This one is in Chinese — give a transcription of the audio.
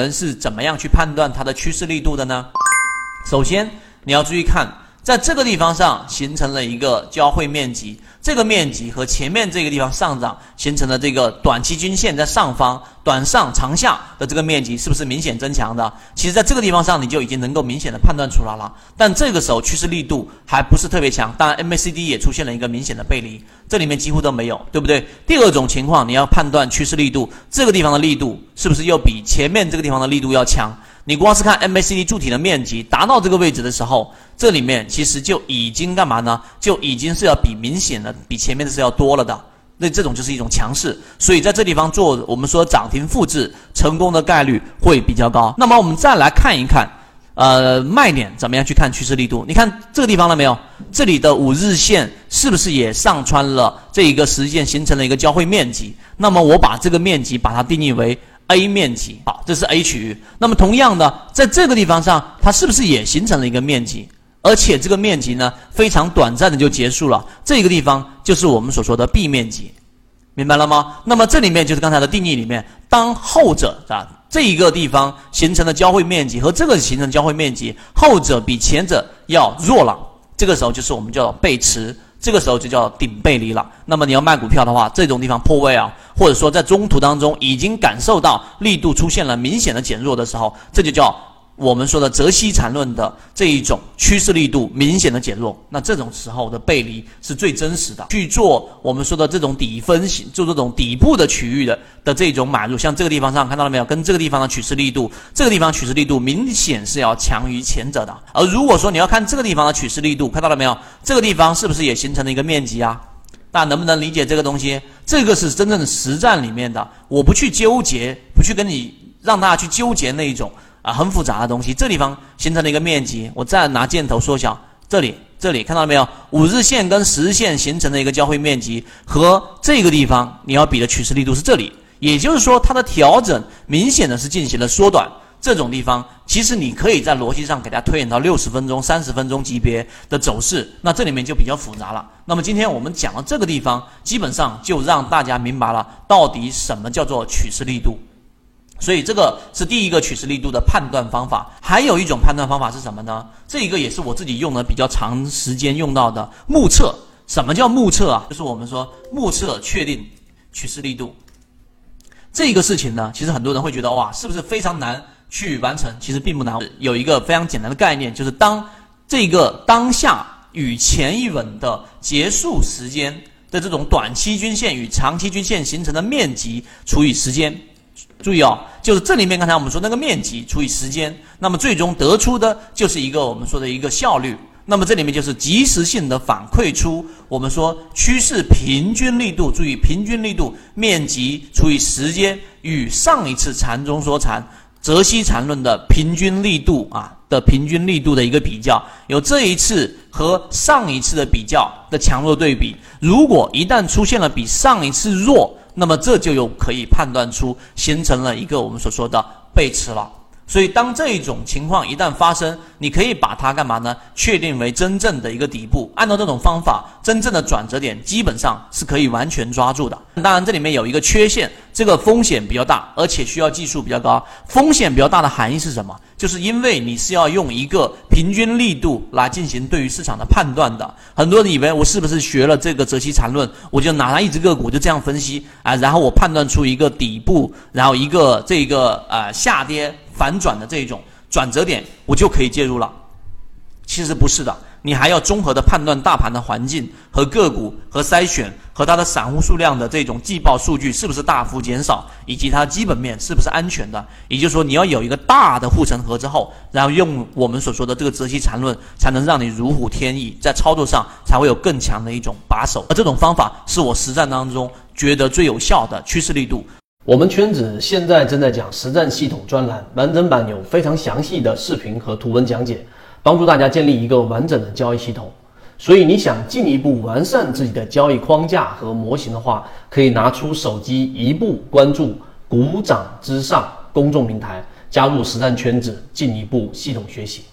人是怎么样去判断它的趋势力度的呢？首先你要注意看，在这个地方上形成了一个交汇面积。这个面积和前面这个地方上涨形成的这个短期均线在上方短上长下的这个面积是不是明显增强的？其实，在这个地方上你就已经能够明显的判断出来了。但这个时候趋势力度还不是特别强，当然 MACD 也出现了一个明显的背离，这里面几乎都没有，对不对？第二种情况，你要判断趋势力度，这个地方的力度是不是又比前面这个地方的力度要强？你光是看 MACD 柱体的面积达到这个位置的时候，这里面其实就已经干嘛呢？就已经是要比明显的比前面的是要多了的。那这种就是一种强势，所以在这地方做我们说涨停复制成功的概率会比较高。那么我们再来看一看，呃，卖点怎么样去看趋势力度？你看这个地方了没有？这里的五日线是不是也上穿了这一个实线，形成了一个交汇面积？那么我把这个面积把它定义为。A 面积好，这是 A 区域。那么同样的，在这个地方上，它是不是也形成了一个面积？而且这个面积呢，非常短暂的就结束了。这个地方就是我们所说的 B 面积，明白了吗？那么这里面就是刚才的定义里面，当后者啊这一个地方形成的交汇面积和这个形成交汇面积，后者比前者要弱了，这个时候就是我们叫背驰。这个时候就叫顶背离了。那么你要卖股票的话，这种地方破位啊，或者说在中途当中已经感受到力度出现了明显的减弱的时候，这就叫。我们说的泽西缠论的这一种趋势力度明显的减弱，那这种时候的背离是最真实的。去做我们说的这种底分型，就这种底部的区域的的这种买入，像这个地方上看到了没有？跟这个地方的趋势力度，这个地方趋势力度明显是要强于前者的。而如果说你要看这个地方的趋势力度，看到了没有？这个地方是不是也形成了一个面积啊？大家能不能理解这个东西？这个是真正的实战里面的，我不去纠结，不去跟你让大家去纠结那一种。啊，很复杂的东西。这地方形成了一个面积，我再拿箭头缩小。这里，这里看到了没有？五日线跟十日线形成的一个交汇面积，和这个地方你要比的趋势力度是这里。也就是说，它的调整明显的是进行了缩短。这种地方，其实你可以在逻辑上给它推演到六十分钟、三十分钟级别的走势。那这里面就比较复杂了。那么今天我们讲到这个地方，基本上就让大家明白了到底什么叫做取势力度。所以这个是第一个取势力度的判断方法，还有一种判断方法是什么呢？这一个也是我自己用的比较长时间用到的目测。什么叫目测啊？就是我们说目测确定取势力度这个事情呢，其实很多人会觉得哇，是不是非常难去完成？其实并不难，有一个非常简单的概念，就是当这个当下与前一轮的结束时间的这种短期均线与长期均线形成的面积除以时间。注意哦，就是这里面刚才我们说那个面积除以时间，那么最终得出的就是一个我们说的一个效率。那么这里面就是及时性的反馈出我们说趋势平均力度，注意平均力度面积除以时间与上一次缠中说缠泽西缠论的平均力度啊的平均力度的一个比较，有这一次和上一次的比较的强弱对比。如果一旦出现了比上一次弱，那么这就有可以判断出形成了一个我们所说的背驰了。所以当这种情况一旦发生，你可以把它干嘛呢？确定为真正的一个底部。按照这种方法，真正的转折点基本上是可以完全抓住的。当然，这里面有一个缺陷，这个风险比较大，而且需要技术比较高。风险比较大的含义是什么？就是因为你是要用一个平均力度来进行对于市场的判断的。很多人以为我是不是学了这个泽西缠论，我就拿它一只个股就这样分析啊，然后我判断出一个底部，然后一个这个呃下跌。反转的这一种转折点，我就可以介入了。其实不是的，你还要综合的判断大盘的环境和个股和筛选和它的散户数量的这种季报数据是不是大幅减少，以及它基本面是不是安全的。也就是说，你要有一个大的护城河之后，然后用我们所说的这个择期缠论，才能让你如虎添翼，在操作上才会有更强的一种把手。而这种方法是我实战当中觉得最有效的趋势力度。我们圈子现在正在讲实战系统专栏，完整版有非常详细的视频和图文讲解，帮助大家建立一个完整的交易系统。所以你想进一步完善自己的交易框架和模型的话，可以拿出手机一步关注“股掌之上”公众平台，加入实战圈子，进一步系统学习。